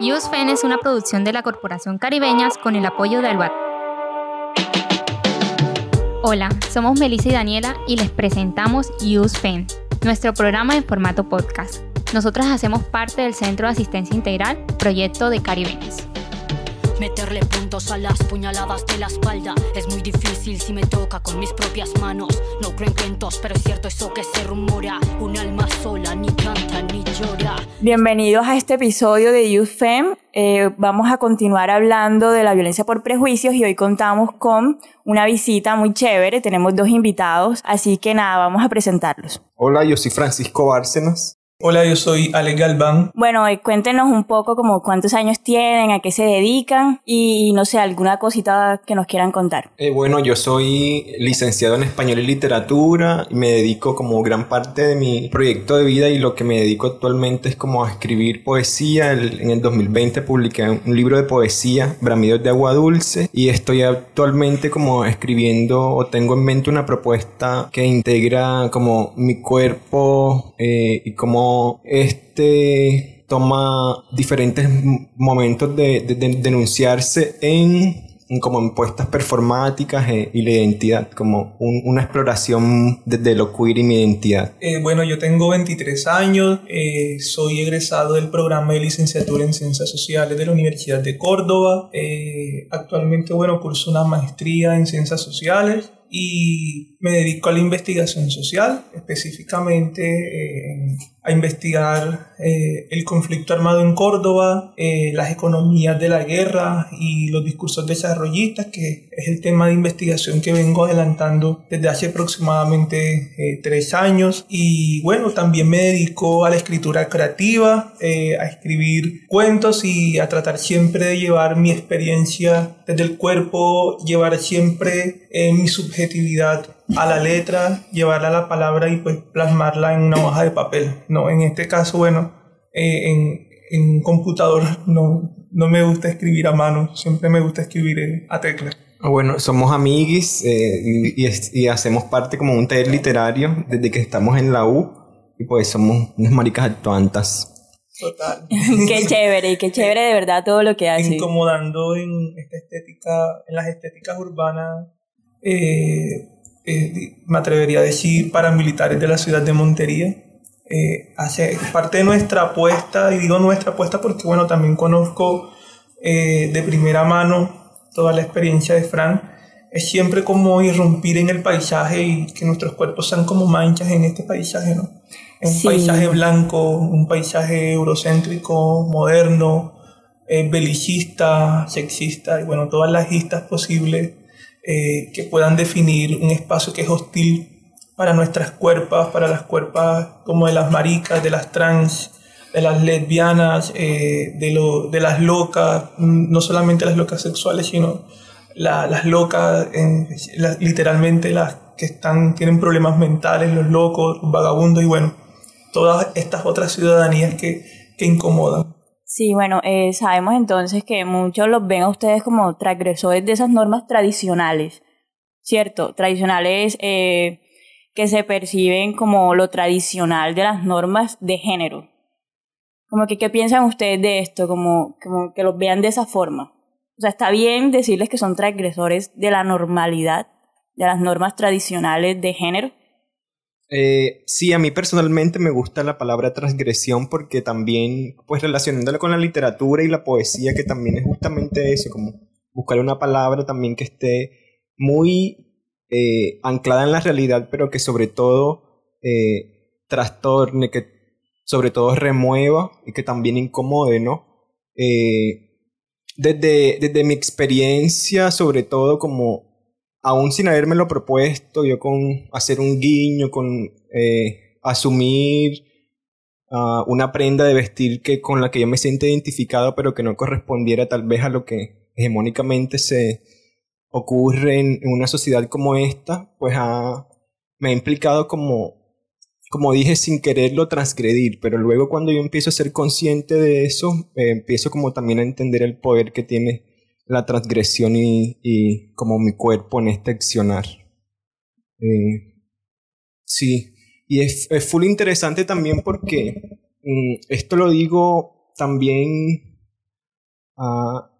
USFEN es una producción de la Corporación Caribeñas con el apoyo de Albat. Hola, somos Melissa y Daniela y les presentamos USFEN, nuestro programa en formato podcast. Nosotras hacemos parte del Centro de Asistencia Integral, proyecto de Caribeñas. Meterle puntos a las puñaladas de la espalda es muy difícil si me toca con mis propias manos. No creo en cuentos, pero es cierto eso que se rumora. Un alma sola ni canta ni llora. Bienvenidos a este episodio de Youth Fem. Eh, vamos a continuar hablando de la violencia por prejuicios y hoy contamos con una visita muy chévere. Tenemos dos invitados, así que nada, vamos a presentarlos. Hola, yo soy Francisco Bárcenas. Hola, yo soy Ale Galván. Bueno, eh, cuéntenos un poco como cuántos años tienen, a qué se dedican y no sé, alguna cosita que nos quieran contar. Eh, bueno, yo soy licenciado en español y literatura y me dedico como gran parte de mi proyecto de vida y lo que me dedico actualmente es como a escribir poesía. en el 2020 publiqué un libro de poesía, Bramidos de Agua Dulce, y estoy actualmente como escribiendo o tengo en mente una propuesta que integra como mi cuerpo eh, y como este toma diferentes momentos de, denunciarse en como en puestas performáticas eh, y la identidad, como una exploración desde lo queer y mi identidad. Eh, bueno, yo tengo 23 años, eh, soy egresado del programa de licenciatura en Ciencias Sociales de la Universidad de Córdoba. actualmente, bueno, curso una maestría en Ciencias Sociales y me dedico a la investigación social, específicamente eh, a investigar eh, el conflicto armado en Córdoba, eh, las economías de la guerra y los discursos desarrollistas, que es el tema de investigación que vengo adelantando desde hace aproximadamente tres años. Y bueno, también me dedico a la escritura creativa, a escribir cuentos y a tratar siempre de llevar mi experiencia desde el cuerpo, llevar siempre mi subjetividad a la letra, llevarla a la palabra y pues plasmarla en una hoja de papel. No, en este caso, bueno, eh, en, en computador no, no me gusta escribir a mano, siempre me gusta escribir a tecla. Ah, bueno, somos amiguis eh, y, y, hacemos parte como un taller literario desde que estamos en la U y pues somos unas maricas actuantas. Total. qué chévere, y qué chévere de verdad todo lo que hace. Incomodando en esta estética, en las estéticas urbanas eh, eh, me atrevería a decir, paramilitares de la ciudad de Montería. Eh, hace parte de nuestra apuesta, y digo nuestra apuesta porque, bueno, también conozco eh, de primera mano toda la experiencia de Fran, es siempre como irrumpir en el paisaje y que nuestros cuerpos sean como manchas en este paisaje, ¿no? un paisaje blanco, un paisaje eurocéntrico, moderno, belicista, sexista, y bueno, todas las listas posibles eh, que puedan definir un espacio que es hostil para nuestras cuerpas, para las cuerpas como de las maricas, de las trans, de las lesbianas, eh, de, lo, de las locas, mm, no solamente las locas sexuales, sino las locas, literalmente las que están, tienen problemas mentales, los locos, los vagabundos y bueno, todas estas otras ciudadanías que, que incomodan. Sí, bueno, eh, sabemos entonces que muchos los ven a ustedes como transgresores de esas normas tradicionales, ¿cierto? Tradicionales eh, que se perciben como lo tradicional de las normas de género. Como que, ¿qué piensan ustedes de esto? Como, como que los vean de esa forma. O sea, está bien decirles que son transgresores de la normalidad, de las normas tradicionales de género, eh, sí, a mí personalmente me gusta la palabra transgresión porque también, pues relacionándola con la literatura y la poesía, que también es justamente eso, como buscar una palabra también que esté muy eh, anclada en la realidad, pero que sobre todo eh, trastorne, que sobre todo remueva y que también incomode, ¿no? desde, desde mi experiencia, sobre todo como aún sin lo propuesto, yo con hacer un guiño, con eh, asumir ah, una prenda de vestir que con la que yo me siento identificado, pero que no correspondiera tal vez a lo que hegemónicamente se ocurre en, una sociedad como esta, pues me ha implicado como, como dije, sin quererlo transgredir, pero luego cuando yo empiezo a ser consciente de eso, eh, empiezo como también a entender el poder que tiene la transgresión y, como mi cuerpo en este accionar. Eh, sí, y es, es full interesante también porque mm, esto lo digo también Ah,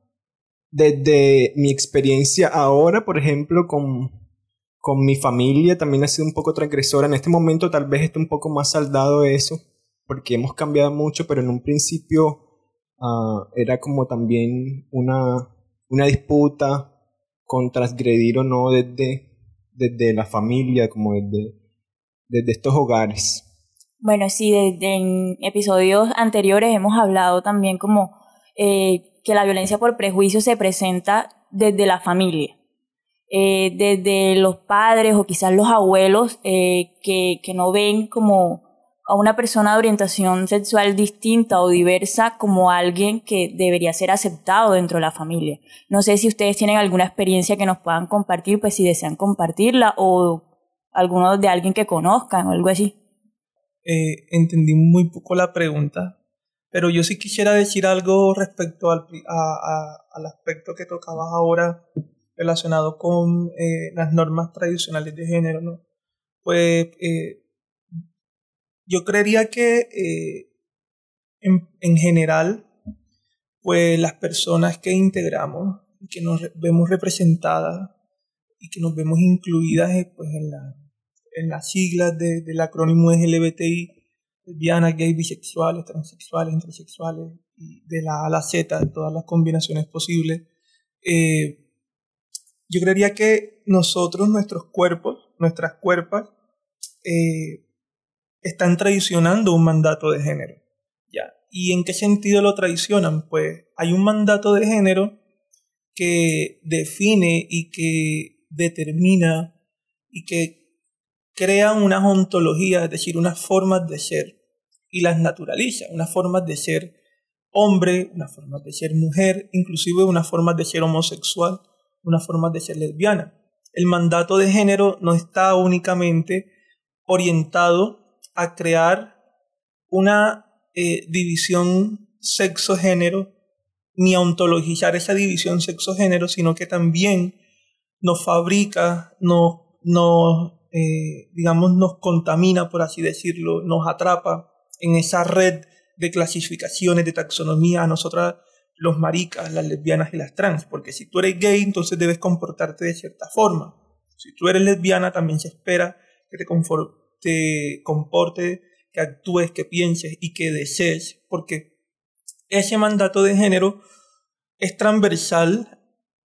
desde mi experiencia ahora, por ejemplo, con, con mi familia, también ha sido un poco transgresora. En este momento tal vez esté un poco más saldado eso, porque hemos cambiado mucho, pero en un principio ah, era como también una, una disputa con transgredir o no desde, desde la familia, como desde, desde estos hogares. Bueno, sí, desde en episodios anteriores hemos hablado también como eh, que la violencia por prejuicio se presenta desde la familia, eh, desde los padres o quizás los abuelos eh, que, que no ven como a una persona de orientación sexual distinta o diversa como alguien que debería ser aceptado dentro de la familia. No sé si ustedes tienen alguna experiencia que nos puedan compartir, pues si desean compartirla o alguno de alguien que conozcan o algo así. Eh, entendí muy poco la pregunta, pero yo sí quisiera decir algo respecto al, al aspecto que tocabas ahora relacionado con eh, las normas tradicionales de género, ¿no? Pues eh, yo creería que en, en, general, pues las personas que integramos que nos vemos representadas y que nos vemos incluidas pues, en la en las siglas de, del acrónimo es LBTI, lesbianas, gay, bisexuales, transexuales, intersexuales, y de la A a la Z, todas las combinaciones posibles. Eh, yo creería que nosotros, nuestros cuerpos, nuestras cuerpas, eh, están traicionando un mandato de género. ¿ya? ¿Y en qué sentido lo traicionan? Pues hay un mandato de género que define y que determina y que crean unas ontologías, es decir, unas formas de ser, y las naturaliza, unas formas de ser hombre, unas formas de ser mujer, inclusive unas formas de ser homosexual, unas formas de ser lesbiana. El mandato de género no está únicamente orientado a crear una eh, división sexo-género, ni a ontologizar esa división sexo-género, sino que también nos fabrica, nos, eh, digamos, nos contamina, por así decirlo, nos atrapa en esa red de clasificaciones, de taxonomía a nosotras los maricas, las lesbianas y las trans, porque si tú eres gay, entonces debes comportarte de cierta forma. Si tú eres lesbiana, también se espera que te, te comporte, que actúes, que pienses y que desees, porque ese mandato de género es transversal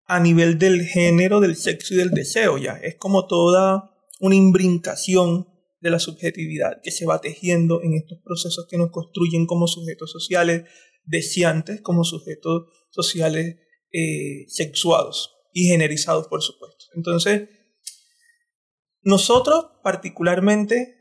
a nivel del género, del sexo y del deseo, ya. Es como toda una imbrincación de la subjetividad que se va tejiendo en estos procesos que nos construyen como sujetos sociales deseantes, como sujetos sociales eh, sexuados y generizados, por supuesto. Entonces, nosotros particularmente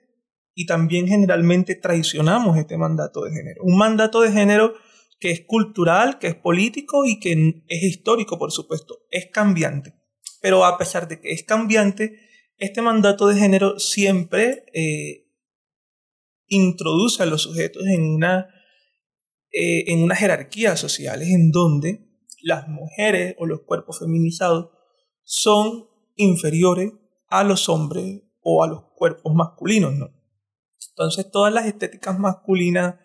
y también generalmente traicionamos este mandato de género. Un mandato de género que es cultural, que es político y que es histórico, por supuesto. Es cambiante. Pero a pesar de que es cambiante, este mandato de género siempre eh, introduce a los sujetos en una, eh, en unas jerarquías sociales en donde las mujeres o los cuerpos feminizados son inferiores a los hombres o a los cuerpos masculinos, ¿no? Entonces todas las estéticas masculinas,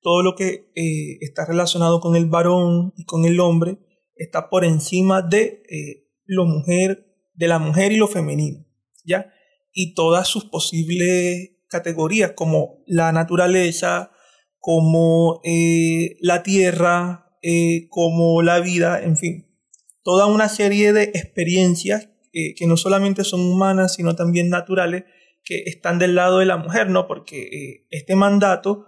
todo lo que eh, está relacionado con el varón y con el hombre, está por encima de lo mujer, de la mujer y lo femenino. ¿ya? Y todas sus posibles categorías, como la naturaleza, como eh, la tierra, eh, como la vida, en fin. Toda una serie de experiencias eh, que no solamente son humanas, sino también naturales, que están del lado de la mujer, ¿no? Porque este mandato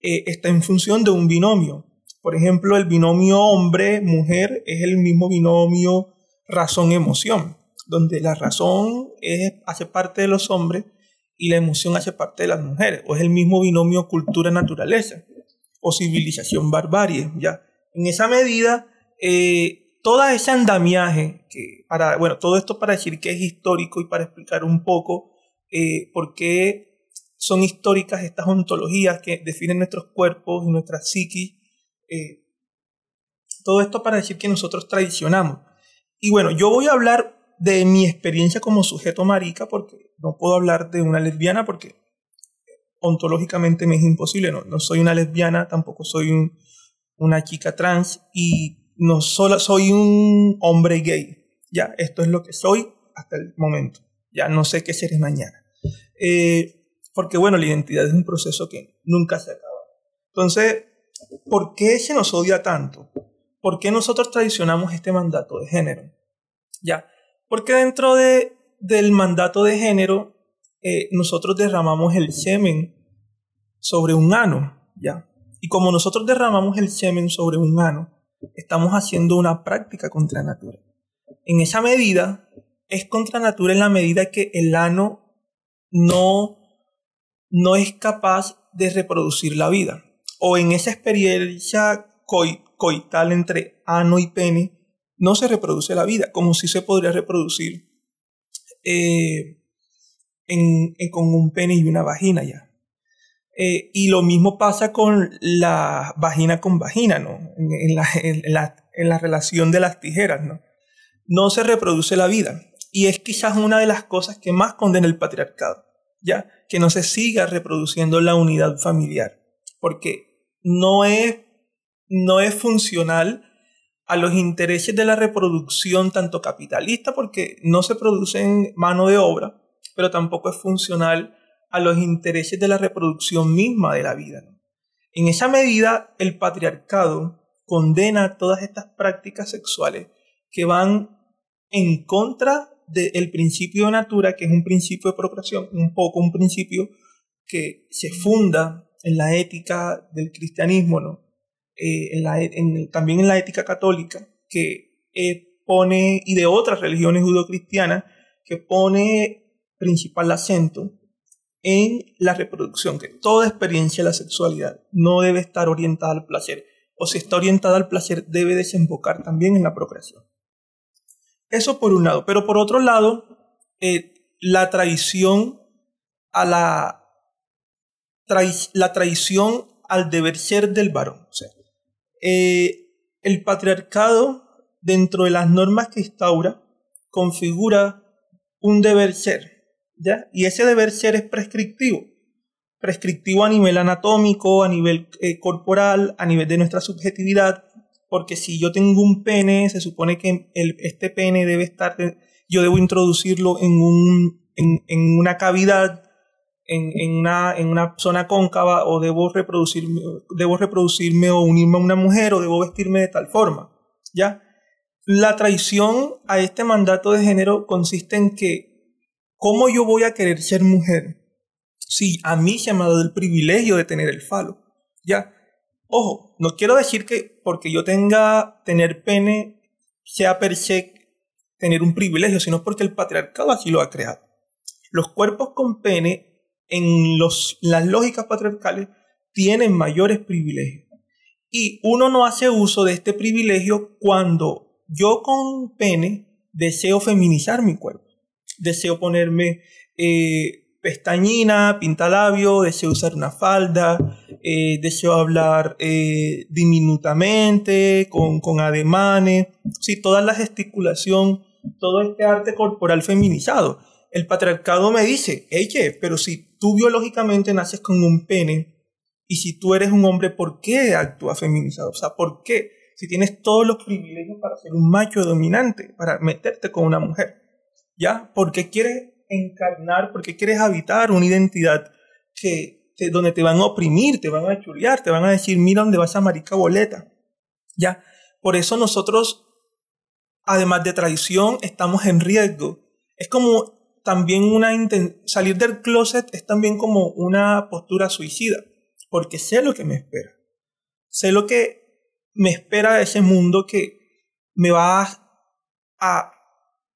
está en función de un binomio. Por ejemplo, el binomio hombre-mujer es el mismo binomio razón-emoción donde la razón es, hace parte de los hombres y la emoción hace parte de las mujeres, o es el mismo binomio cultura-naturaleza, o civilización-barbarie, ¿ya? En esa medida, eh, todo ese andamiaje, que para, bueno, todo esto para decir que es histórico y para explicar un poco eh, por qué son históricas estas ontologías que definen nuestros cuerpos y nuestra psiquis, eh, todo esto para decir que nosotros traicionamos. Y bueno, yo voy a hablar de mi experiencia como sujeto marica, porque no puedo hablar de una lesbiana porque ontológicamente me es imposible, no, no soy una lesbiana, tampoco soy un, una chica trans y no solo soy un hombre gay. Ya, esto es lo que soy hasta el momento. Ya no sé qué seré mañana. Eh, porque bueno, la identidad es un proceso que nunca se acaba. Entonces, ¿por qué se nos odia tanto? ¿Por qué nosotros traicionamos este mandato de género? Ya, porque dentro de, del mandato de género, eh, nosotros derramamos el semen sobre un ano, ¿ya? Y como nosotros derramamos el semen sobre un ano, estamos haciendo una práctica contra natura. En esa medida, es contra natura en la medida que el ano no, no es capaz de reproducir la vida. O en esa experiencia coital entre ano y pene, no se reproduce la vida, como si se podría reproducir eh, con un pene y una vagina ya. Eh, y lo mismo pasa con la vagina con vagina, ¿no? En, la, relación de las tijeras, ¿no? No se reproduce la vida. Y es quizás una de las cosas que más condena el patriarcado, ¿ya? Que no se siga reproduciendo la unidad familiar. Porque no es, no es funcional a los intereses de la reproducción tanto capitalista, porque no se produce en mano de obra, pero tampoco es funcional a los intereses de la reproducción misma de la vida. En esa medida, el patriarcado condena todas estas prácticas sexuales que van en contra del principio de natura, que es un principio de procreación, un poco un principio que se funda en la ética del cristianismo, ¿no? Eh, también en la ética católica, que eh, pone, y de otras religiones judocristianas, que pone principal acento en la reproducción, que toda experiencia de la sexualidad no debe estar orientada al placer, o si está orientada al placer debe desembocar también en la procreación. Eso por un lado, pero por otro lado, eh, la traición a la, la traición al deber ser del varón. Eh, el patriarcado, dentro de las normas que instaura, configura un deber ser y ese deber ser es prescriptivo. Prescriptivo a nivel anatómico, a nivel eh, corporal, a nivel de nuestra subjetividad, porque si yo tengo un pene, se supone que este pene debe estar, yo debo introducirlo en, un, en, una cavidad, en, una, en una zona cóncava, o debo reproducirme, debo reproducirme o unirme a una mujer, o debo vestirme de tal forma. ¿ya? La traición a este mandato de género consiste en que ¿Cómo yo voy a querer ser mujer si a mí se me ha dado el privilegio de tener el falo? Ya, ojo, no quiero decir que porque yo tenga tener pene sea per se tener un privilegio, sino porque el patriarcado así lo ha creado. Los cuerpos con pene en los, las lógicas patriarcales tienen mayores privilegios. Y uno no hace uso de este privilegio cuando yo con pene deseo feminizar mi cuerpo deseo ponerme eh, pestañina, pintalabio, deseo usar una falda, eh, deseo hablar eh, diminutamente, con, con ademanes, sí, toda la gesticulación, todo este arte corporal feminizado. El patriarcado me dice, oye, pero si tú biológicamente naces con un pene y si tú eres un hombre, ¿por qué actúas feminizado? O sea, ¿por qué? Si tienes todos los privilegios para ser un macho dominante, para meterte con una mujer. ¿Ya? Porque quieres encarnar, porque quieres habitar una identidad que, donde te van a oprimir, te van a chulear, te van a decir, mira dónde vas a marica boleta, ¿ya? Por eso nosotros, además de traición, estamos en riesgo. Es como también una salir del closet es también como una postura suicida, porque sé lo que me espera. Sé lo que me espera de ese mundo que me va a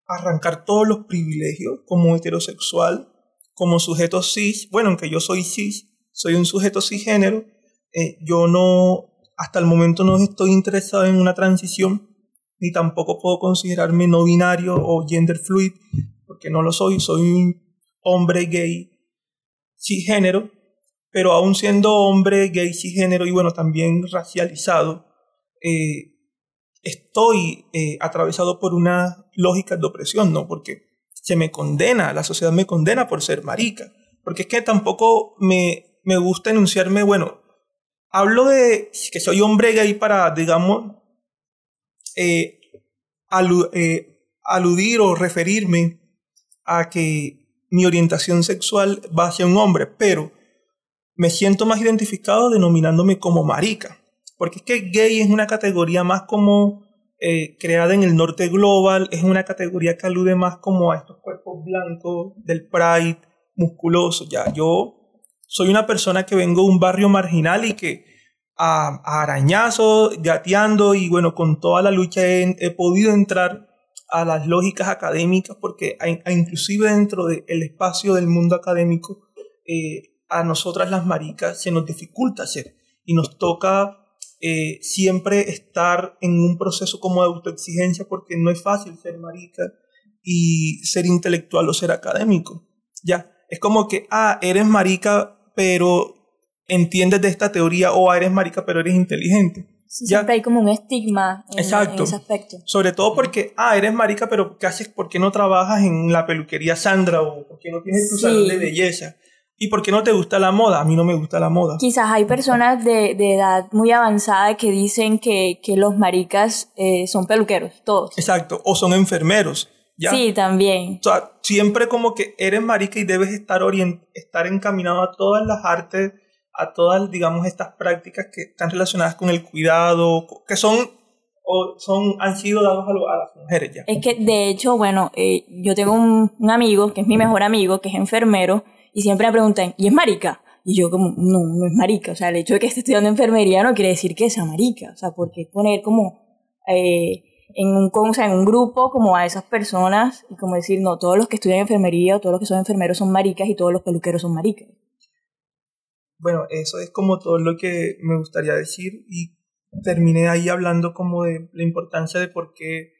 arrancar todos los privilegios como heterosexual, como sujeto cis. Bueno, aunque yo soy cis, soy un sujeto cisgénero, eh, yo no, hasta el momento no estoy interesado en una transición, ni tampoco puedo considerarme no binario o gender fluid, porque no lo soy, soy un hombre gay cisgénero, pero aún siendo hombre gay cisgénero y bueno, también racializado, eh, estoy eh, atravesado por una lógica de opresión, ¿no? Porque se me condena, la sociedad me condena por ser marica. Porque es que tampoco me, me gusta enunciarme, bueno, hablo de que soy hombre gay para, digamos, eh, eh, aludir o referirme a que mi orientación sexual va hacia un hombre, pero me siento más identificado denominándome como marica, porque es que gay es una categoría más como eh, creada en el norte global, es una categoría que alude más como a estos cuerpos blancos del pride, musculosos, ya, yo soy una persona que vengo de un barrio marginal y que a, arañazos, gateando y bueno, con toda la lucha he, podido entrar a las lógicas académicas porque inclusive dentro del espacio del mundo académico eh, a nosotras las maricas se nos dificulta hacer y nos toca eh, siempre estar en un proceso como de autoexigencia porque no es fácil ser marica y ser intelectual o ser académico. Ya, es como que, ah, eres marica pero entiendes de esta teoría o eres marica, pero eres inteligente. siempre hay como un estigma en, ese aspecto. Sobre todo porque, ah, eres marica, pero ¿qué haces? ¿Por qué no trabajas en la peluquería Sandra? ¿O por qué no tienes tu salón de belleza? ¿Y por qué no te gusta la moda? A mí no me gusta la moda. Quizás hay personas de, de edad muy avanzada que dicen que, que los maricas eh, son peluqueros, todos. Exacto, o son enfermeros. Sí, también. O sea, siempre como que eres marica y debes estar, estar encaminado a todas las artes, a todas, digamos, estas prácticas que están relacionadas con el cuidado, que son o son, han sido dados a, las mujeres ya. Es que, de hecho, bueno, eh, yo tengo un, un, amigo, que es mi mejor amigo, que es enfermero, y siempre me preguntan, ¿y es marica? Y yo como, no, no es marica. O sea, el hecho de que esté estudiando enfermería no quiere decir que sea marica. O sea, porque poner como... Eh, en un, o sea, en un grupo como a esas personas y como decir, no, todos los que estudian enfermería o todos los que son enfermeros son maricas y todos los peluqueros son maricas. Bueno, eso es como todo lo que me gustaría decir y terminé ahí hablando como de la importancia de por qué,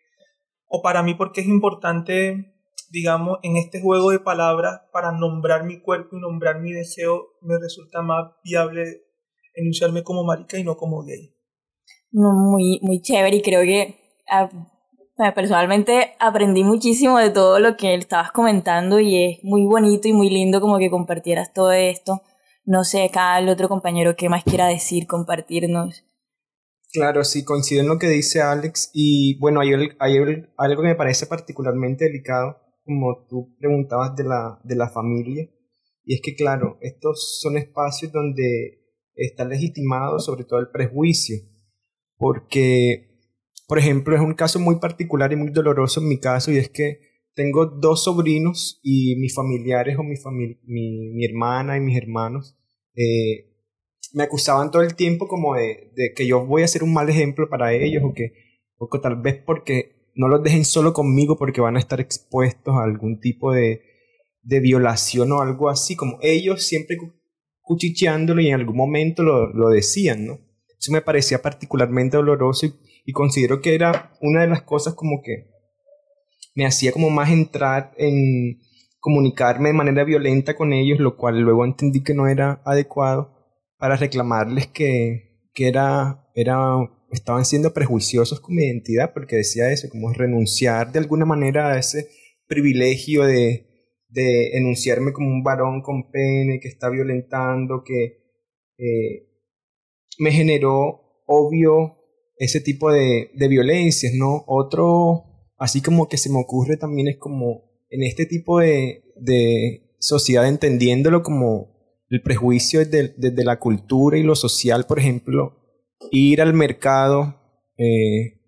o para mí por qué es importante, digamos, en este juego de palabras para nombrar mi cuerpo y nombrar mi deseo, me resulta más viable enunciarme como marica y no como gay. No, muy, muy chévere y creo que personalmente aprendí muchísimo de todo lo que estabas comentando y es muy bonito y muy lindo como que compartieras todo esto. No sé, acá el otro compañero, ¿qué más quiera decir, compartirnos? Claro, sí, coincido en lo que dice Alex y bueno, hay, hay algo que me parece particularmente delicado, como tú preguntabas de la, de la familia, y es que claro, estos son espacios donde está legitimado sobre todo el prejuicio, porque por ejemplo, es un caso muy particular y muy doloroso en mi caso y es que tengo dos sobrinos y mis familiares o mi, mi, mi hermana y mis hermanos eh, me acusaban todo el tiempo como de, de, que yo voy a ser un mal ejemplo para ellos o que, o que tal vez porque no los dejen solo conmigo porque van a estar expuestos a algún tipo de, de violación o algo así, como ellos siempre cuchicheándolo y en algún momento lo, lo decían, ¿no? Eso me parecía particularmente doloroso y considero que era una de las cosas como que me hacía como más entrar en comunicarme de manera violenta con ellos, lo cual luego entendí que no era adecuado para reclamarles que, que era, era, estaban siendo prejuiciosos con mi identidad, porque decía eso, como renunciar de alguna manera a ese privilegio de, de enunciarme como un varón con pene que está violentando, que eh, me generó obvio ese tipo de, de violencias, ¿no? Otro, así como que se me ocurre también es como en este tipo de, de sociedad entendiéndolo como el prejuicio desde, desde, la cultura y lo social, por ejemplo, ir al mercado eh,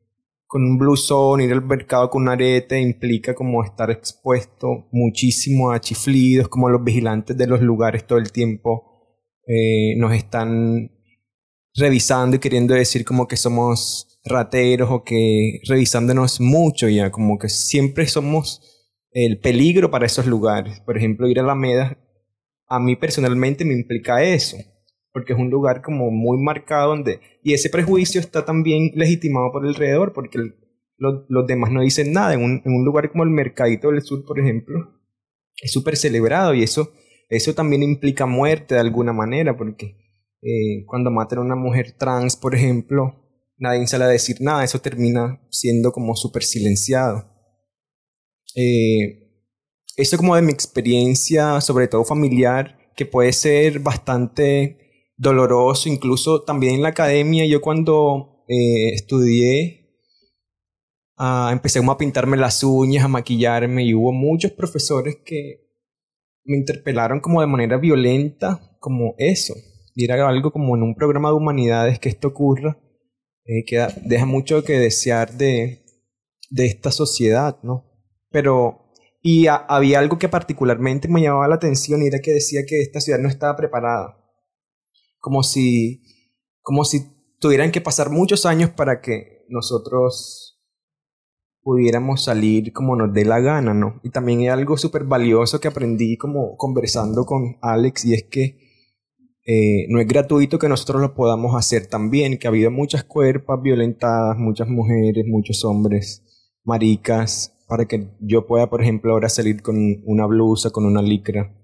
con un blusón, ir al mercado con un arete implica como estar expuesto muchísimo a chiflidos, como los vigilantes de los lugares todo el tiempo eh, nos están revisando y queriendo decir como que somos rateros o que revisándonos mucho ya, como que siempre somos el peligro para esos lugares. Por ejemplo, ir a la Alameda, a mí personalmente me implica eso, porque es un lugar como muy marcado donde... Y ese prejuicio está también legitimado por alrededor, porque los demás no dicen nada. En un, en un lugar como el Mercadito del Sur, por ejemplo, es súper celebrado y eso, eso también implica muerte de alguna manera, porque eh, cuando matan a una mujer trans, por ejemplo, nadie sale a decir nada, eso termina siendo como súper silenciado. Eh, eso como de mi experiencia, sobre todo familiar, que puede ser bastante doloroso, incluso también en la academia, yo cuando eh, estudié, ah, empecé como a pintarme las uñas, a maquillarme, y hubo muchos profesores que me interpelaron como de manera violenta, como eso. Y era algo como en un programa de humanidades que esto ocurra, eh, que deja mucho que desear de, de esta sociedad, ¿no? Pero, y había algo que particularmente me llamaba la atención y era que decía que esta ciudad no estaba preparada. Como si, como si tuvieran que pasar muchos años para que nosotros pudiéramos salir como nos dé la gana, ¿no? Y también hay algo súper valioso que aprendí como conversando con Alex y es que eh, no es gratuito que nosotros lo podamos hacer también, que ha habido muchas cuerpas violentadas, muchas mujeres, muchos hombres, maricas, para que yo pueda, por ejemplo, ahora salir con una blusa, con una licra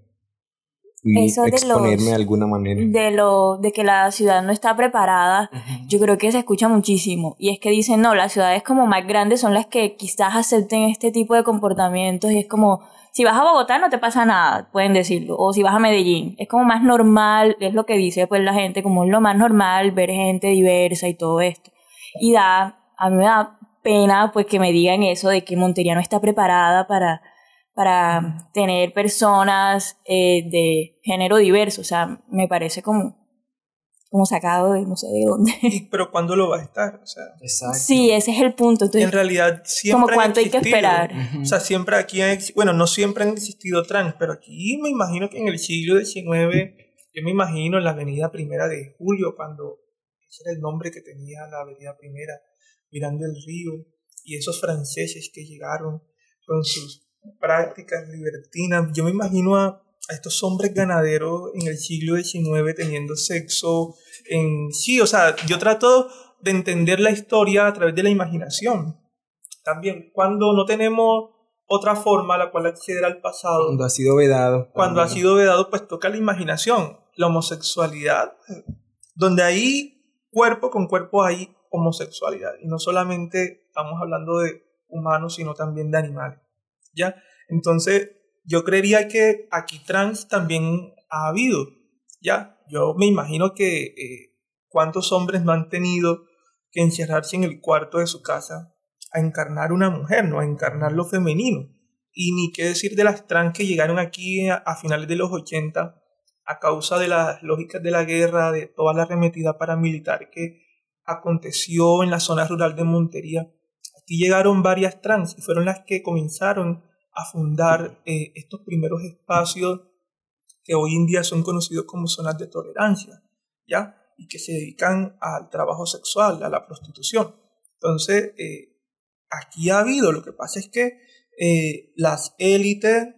y exponerme de, alguna manera. De lo de que la ciudad no está preparada, yo creo que se escucha muchísimo. Y es que dicen, no, las ciudades como más grandes son las que quizás acepten este tipo de comportamientos y es como, si vas a Bogotá no te pasa nada, pueden decirlo. O si vas a Medellín, es como más normal, es lo que dice pues la gente, como es lo más normal ver gente diversa y todo esto. Y da, a mí me da pena pues que me digan eso de que Montería no está preparada para para tener personas eh, de género diverso. O sea, me parece como, como sacado de no sé de dónde. pero ¿cuándo lo va a estar? O sea, Exacto. Sí, ese es el punto. en realidad, siempre. Como cuánto hay que esperar. O sea, siempre aquí han, bueno, no siempre han existido trans, pero aquí me imagino que en el siglo XIX, yo me imagino en la avenida Primera de Julio, cuando ese era el nombre que tenía la avenida Primera, mirando el río, y esos franceses que llegaron con sus prácticas libertinas. Yo me imagino a, estos hombres ganaderos en el siglo XIX teniendo sexo en... Sí, o sea, yo trato de entender la historia a través de la imaginación. También, cuando no tenemos otra forma a la cual acceder al pasado. Cuando ha sido vedado. Cuando ha sido vedado, pues toca la imaginación. La homosexualidad, donde hay cuerpo con cuerpo hay homosexualidad. Y no solamente estamos hablando de humanos, sino también de animales. Entonces, yo creería que aquí trans también ha habido, ¿ya? Yo me imagino que eh, cuántos hombres no han tenido que encerrarse en el cuarto de su casa a encarnar una mujer, ¿no? A encarnar lo femenino. Y ni qué decir de las trans que llegaron aquí a, finales de los 80 a causa de las lógicas de la guerra, de toda la arremetida paramilitar que aconteció en la zona rural de Montería. Aquí llegaron varias trans y fueron las que comenzaron a fundar eh, estos primeros espacios que hoy en día son conocidos como zonas de tolerancia, ¿ya? Y que se dedican al trabajo sexual, a la prostitución. Entonces, eh, aquí ha habido, lo que pasa es que eh, las élites,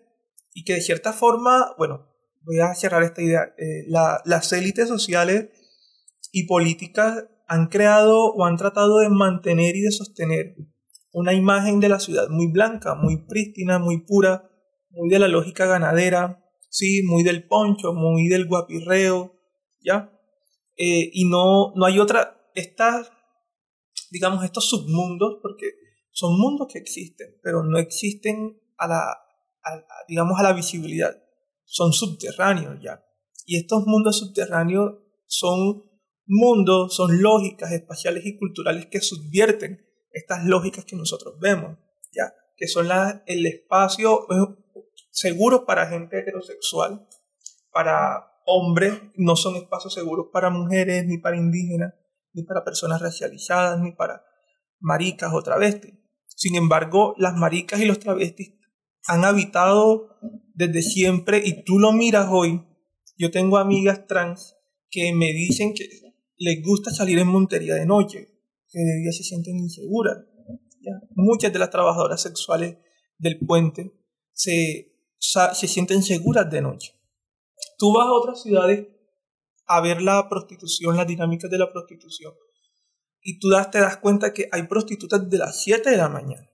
y que de cierta forma, bueno, voy a cerrar esta idea, las élites sociales y políticas han creado o han tratado de mantener y de sostener una imagen de la ciudad muy blanca, muy prístina, muy pura, muy de la lógica ganadera, sí, muy del poncho, muy del guapirreo, ¿ya? Eh, y no, no hay otra, estas, digamos, estos submundos, porque son mundos que existen, pero no existen a la, digamos, a la visibilidad, son subterráneos ya. Y estos mundos subterráneos son mundos, son lógicas espaciales y culturales que subvierten estas lógicas que nosotros vemos, ¿ya? que son el espacio seguro para gente heterosexual, para hombres, no son espacios seguros para mujeres, ni para indígenas, ni para personas racializadas, ni para maricas o travestis. Sin embargo, las maricas y los travestis han habitado desde siempre y tú lo miras hoy. Yo tengo amigas trans que me dicen que les gusta salir en Montería de noche, que de día se sienten inseguras. Muchas de las trabajadoras sexuales del puente se, se sienten seguras de noche. Tú vas a otras ciudades a ver la prostitución, las dinámicas de la prostitución, y tú te das cuenta que hay prostitutas de las 7 de la mañana.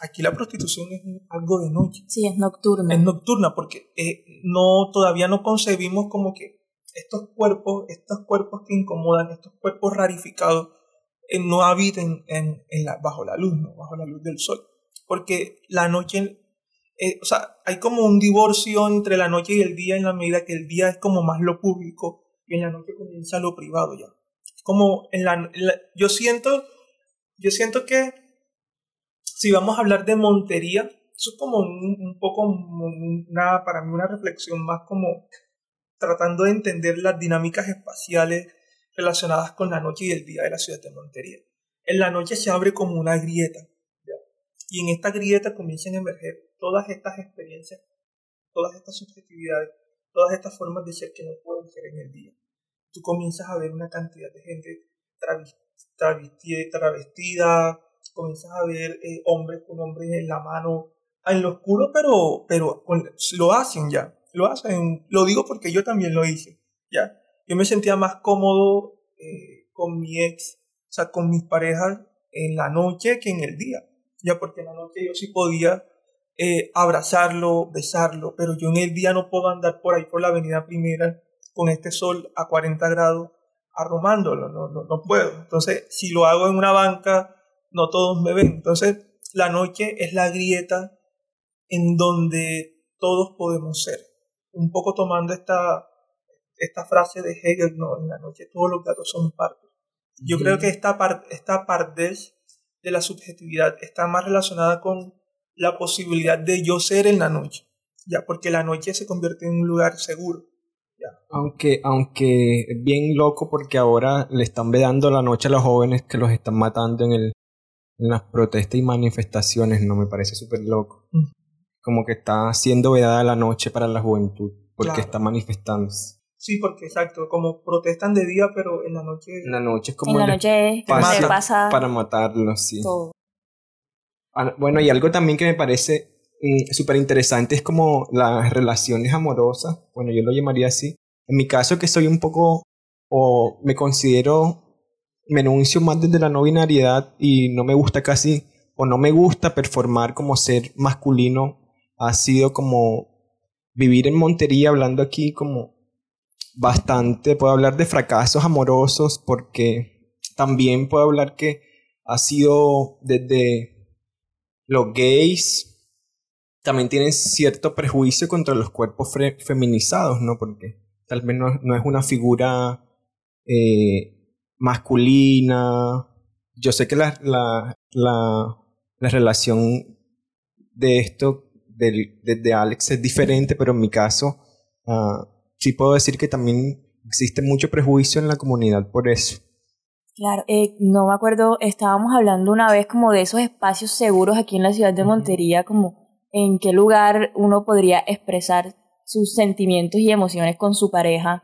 Aquí la prostitución es algo de noche. Sí, es nocturna. Es nocturna porque eh, no, todavía no concebimos como que estos cuerpos, estos cuerpos que incomodan, estos cuerpos rarificados, eh, no habiten bajo la luz, bajo la luz del sol. Porque la noche, eh, o sea, hay como un divorcio entre la noche y el día en la medida que el día es como más lo público y en la noche comienza lo privado ya. Como en la, yo siento, yo siento que si vamos a hablar de Montería, eso es como un, un poco una, para mí una reflexión más como tratando de entender las dinámicas espaciales relacionadas con la noche y el día de la ciudad de Montería. En la noche se abre como una grieta, y en esta grieta comienzan a emerger todas estas experiencias, todas estas subjetividades, todas estas formas de ser que no pueden ser en el día. Tú comienzas a ver una cantidad de gente travestida, comienzas a ver eh, hombres con hombres en la mano, en lo oscuro, pero, pero lo hacen ya, lo hacen, lo digo porque yo también lo hice, ya. Yo me sentía más cómodo eh, con mi ex, o sea, con mis parejas en la noche que en el día, ya porque en la noche yo sí podía eh, abrazarlo, besarlo, pero yo en el día no puedo andar por ahí por la avenida primera con este sol a 40 grados arrumándolo, no, no, no puedo. Entonces, si lo hago en una banca, no todos me ven. Entonces, la noche es la grieta en donde todos podemos ser. Un poco tomando esta, esta frase de Hegel, no, en la noche todos los gatos son partes. Yo creo que esta, parte esta partez de la subjetividad está más relacionada con la posibilidad de yo ser en la noche, ya porque la noche se convierte en un lugar seguro. Ya. Aunque, aunque bien loco porque ahora le están vedando la noche a los jóvenes que los están matando en, el, en las protestas y manifestaciones, no me parece súper loco. Mm. Como que está siendo vedada la noche para la juventud porque está manifestándose. Sí, porque exacto, como protestan de día, pero en la noche. En la noche es como. En la noche pasa, para matarlos, sí. Ah, bueno, y algo también que me parece mm, súper interesante es como las relaciones amorosas. Bueno, yo lo llamaría así. En mi caso, que soy un poco, o me considero, me enuncio más desde la no binariedad y no me gusta casi, o no me gusta performar como ser masculino, ha sido como vivir en Montería, hablando aquí como bastante, puedo hablar de fracasos amorosos porque también puedo hablar que ha sido desde los gays también tienen cierto prejuicio contra los cuerpos feminizados, ¿no? Porque tal vez no, es una figura eh, masculina. Yo sé que la, la, la, relación de esto desde Alex es diferente, pero en mi caso uh, sí puedo decir que también existe mucho prejuicio en la comunidad por eso. Claro, eh, no me acuerdo, estábamos hablando una vez como de esos espacios seguros aquí en la ciudad de Montería, como en qué lugar uno podría expresar sus sentimientos y emociones con su pareja.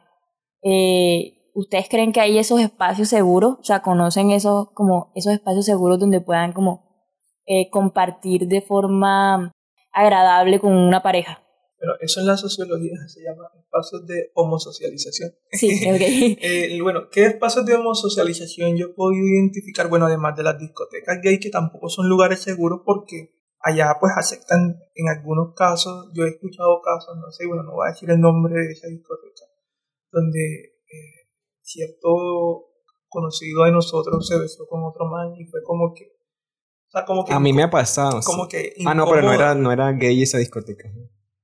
Eh, ¿Ustedes creen que hay esos espacios seguros? O sea, ¿conocen esos, como esos espacios seguros donde puedan como eh, compartir de forma agradable con una pareja? Pero eso en la sociología se llama espacios de homosocialización. Sí, ok. eh, bueno, ¿qué espacios de homosocialización yo puedo identificar? Bueno, además de las discotecas gay, que tampoco son lugares seguros porque allá pues aceptan en algunos casos, yo he escuchado casos, no sé, bueno, no voy a decir el nombre de esa discoteca, donde eh, cierto conocido de nosotros se besó con otro man y fue como que... O sea, como que a mí me ha pasado. Como que... Ah, no, pero no era, no era gay esa discoteca.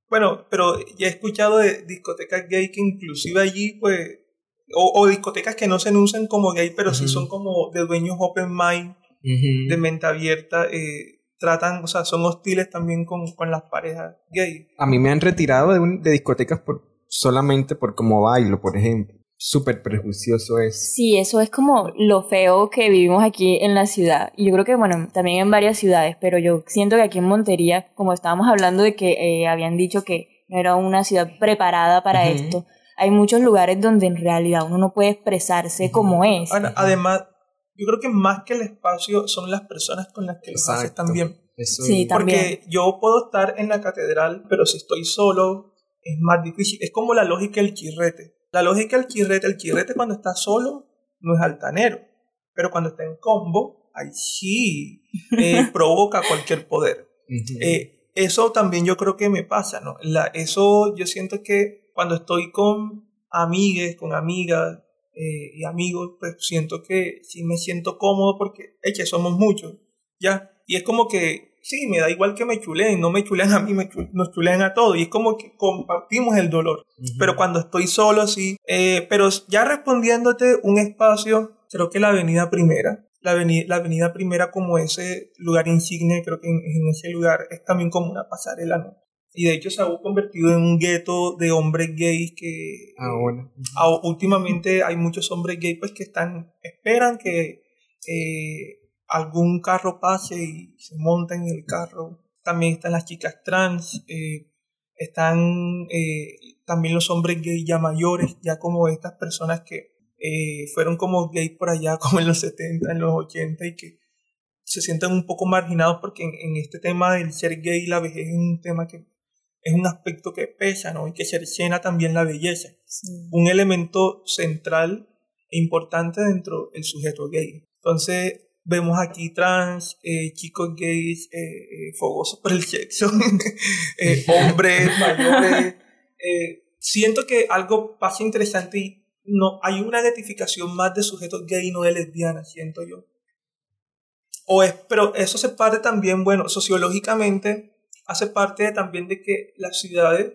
Bueno, pero ya he escuchado de discotecas gay que inclusive allí, pues, o, discotecas que no se anuncian como gay, pero sí son como de dueños open mind, de mente abierta, eh, tratan, o sea, son hostiles también con, con las parejas gay. A mí me han retirado de, de discotecas por, solamente por cómo bailo, por ejemplo súper prejuicioso es. Sí, eso es como lo feo que vivimos aquí en la ciudad. Y yo creo que, bueno, también en varias ciudades, pero yo siento que aquí en Montería, como estábamos hablando de que eh, habían dicho que no era una ciudad preparada para esto, hay muchos lugares donde en realidad uno no puede expresarse como es. Además, yo creo que más que el espacio son las personas con las que lo haces también. sí, también. Porque yo puedo estar en la catedral, pero si estoy solo es más difícil. Es como la lógica del chirrete la lógica del chirrete, el chirrete cuando está solo no es altanero, pero cuando está en combo, ahí sí eh, provoca cualquier poder. Eh, eso también yo creo que me pasa, ¿no? La, eso yo siento que cuando estoy con amigues, con amigas eh, y amigos, pues siento que sí me siento cómodo porque, eche, somos muchos, ¿ya? Y es como que sí, me da igual que me chuleen, no me chuleen a mí, me nos chuleen a todos. Y es como que compartimos el dolor. Pero cuando estoy solo, sí. Eh, pero ya respondiéndote, un espacio, creo que la Avenida Primera. La avenida, la avenida Primera como ese lugar insigne, creo que en, ese lugar es también como una pasarela, ¿no? Y de hecho se ha convertido en un gueto de hombres gays que ah, bueno. últimamente hay muchos hombres gays pues que están, esperan que eh, algún carro pase y se monta en el carro. También están las chicas trans, eh, están eh, también los hombres gays ya mayores, ya como estas personas que eh, fueron como gays por allá, como en los 70, en los 80 y que se sienten un poco marginados porque en, este tema del ser gay la vejez es un tema que es un aspecto que pesa, ¿no? Y que cercena también la belleza. Un elemento central e importante dentro del sujeto gay. Entonces, Vemos aquí trans, eh, chicos gays, eh, eh, fogosos por el sexo, hombres mayores. siento que algo pasa interesante y no, hay una identificación más de sujetos gay y no de lesbianas, siento yo. O es, pero eso se parte también, bueno, sociológicamente hace parte también de que las ciudades,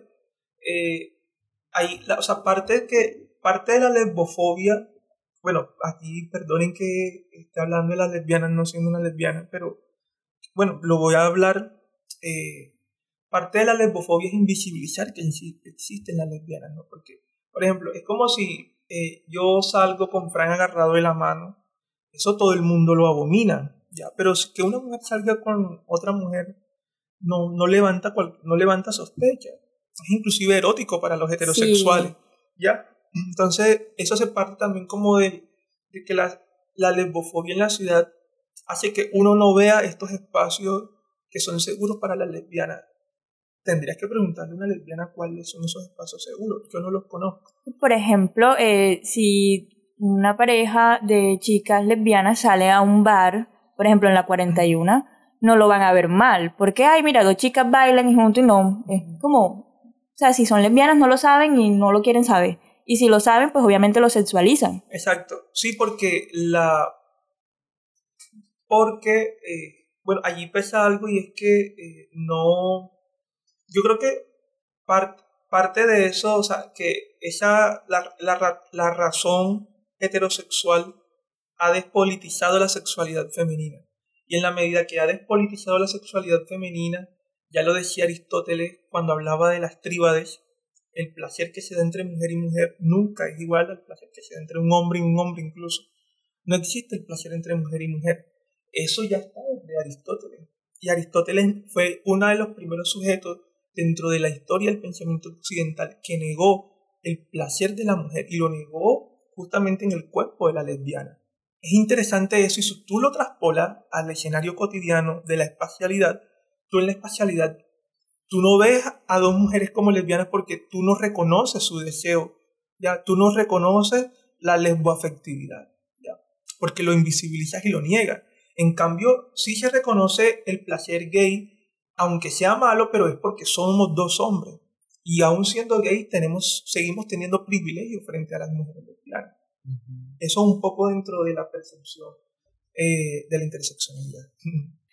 hay, o sea, parte de que parte de la lesbofobia bueno, aquí perdonen que esté hablando de las lesbianas, no siendo una lesbiana, pero bueno, lo voy a hablar. Eh, parte de la lesbofobia es invisibilizar que existen las lesbianas, ¿no? Porque, por ejemplo, es como si eh, yo salgo con Fran agarrado de la mano, eso todo el mundo lo abomina, ¿ya? Pero que una mujer salga con otra mujer no, no, levanta, no levanta sospecha. Es inclusive erótico para los heterosexuales, ¿ya? Entonces, eso se parte también como de, que la, la lesbofobia en la ciudad hace que uno no vea estos espacios que son seguros para las lesbianas. Tendrías que preguntarle a una lesbiana cuáles son esos espacios seguros. Yo no los conozco. Por ejemplo, eh, si una pareja de chicas lesbianas sale a un bar, por ejemplo en la 41, no lo van a ver mal. Porque, ay, mira, dos chicas bailan juntos y no. Es como, o sea, si son lesbianas no lo saben y no lo quieren saber. Y si lo saben, pues obviamente lo sexualizan. Exacto. Sí, porque la. Porque, eh, bueno, allí pesa algo y es que eh, no. Yo creo que parte de eso, o sea, que esa. La, la, la razón heterosexual ha despolitizado la sexualidad femenina. Y en la medida que ha despolitizado la sexualidad femenina, ya lo decía Aristóteles cuando hablaba de las tríbades, el placer que se da entre mujer y mujer nunca es igual al placer que se da entre un hombre y un hombre incluso. No existe el placer entre mujer y mujer. Eso ya está desde Aristóteles. Y Aristóteles fue uno de los primeros sujetos dentro de la historia del pensamiento occidental que negó el placer de la mujer y lo negó justamente en el cuerpo de la lesbiana. Es interesante eso y si tú lo traspolas al escenario cotidiano de la espacialidad, tú en la espacialidad Tú no ves a dos mujeres como lesbianas porque tú no reconoces su deseo, ¿ya? Tú no reconoces la lesboafectividad, ¿ya? Porque lo invisibilizas y lo niegas. En cambio, sí se reconoce el placer gay, aunque sea malo, pero es porque somos dos hombres. Y aún siendo gay, tenemos, seguimos teniendo privilegios frente a las mujeres lesbianas. Eso es un poco dentro de la percepción eh, de la interseccionalidad.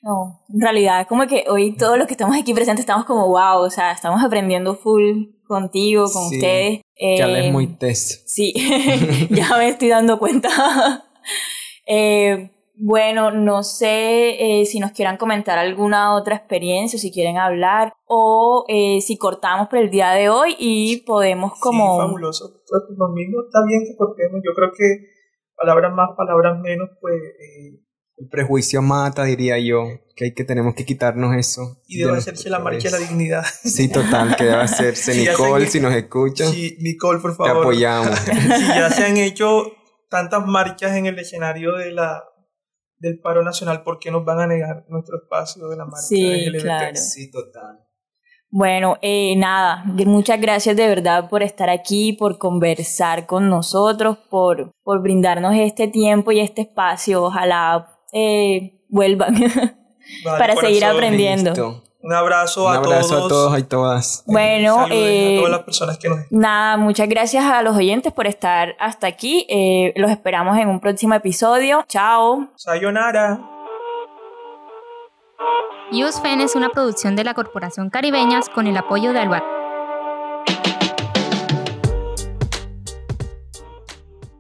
No, en realidad, como que hoy todos los que estamos aquí presentes estamos como wow, o sea, estamos aprendiendo full contigo, con ustedes. ya es muy test. Sí, ya me estoy dando cuenta. eh, bueno, no sé eh, si nos quieran comentar alguna otra experiencia, si quieren hablar, o eh, si cortamos por el día de hoy y podemos como... Sí, fabuloso. Pues, lo mismo está bien que cortemos. Yo creo que palabras más, palabras menos, pues eh, el prejuicio mata, diría yo, que hay que tenemos que quitarnos eso. Y debe hacerse la marcha de la dignidad. Sí, total, que debe hacerse. Nicole, si nos escuchan. Sí, Nicole, por favor. Te apoyamos. si ya se han hecho tantas marchas en el escenario de la, del paro nacional, ¿por qué nos van a negar nuestro espacio de la marcha sí, Claro. Sí, total. Bueno, eh, nada, muchas gracias de verdad por estar aquí, por conversar con nosotros, por, por brindarnos este tiempo y este espacio. Ojalá eh, vuelvan para seguir aprendiendo. Un abrazo, a, todos. a todos y todas. Bueno, eh, a todas las personas que nos Nada, muchas gracias a los oyentes por estar hasta aquí. Eh, los esperamos en un próximo episodio. Chao. Sayonara. USFEN es una producción de la Corporación Caribeñas con el apoyo de Albat.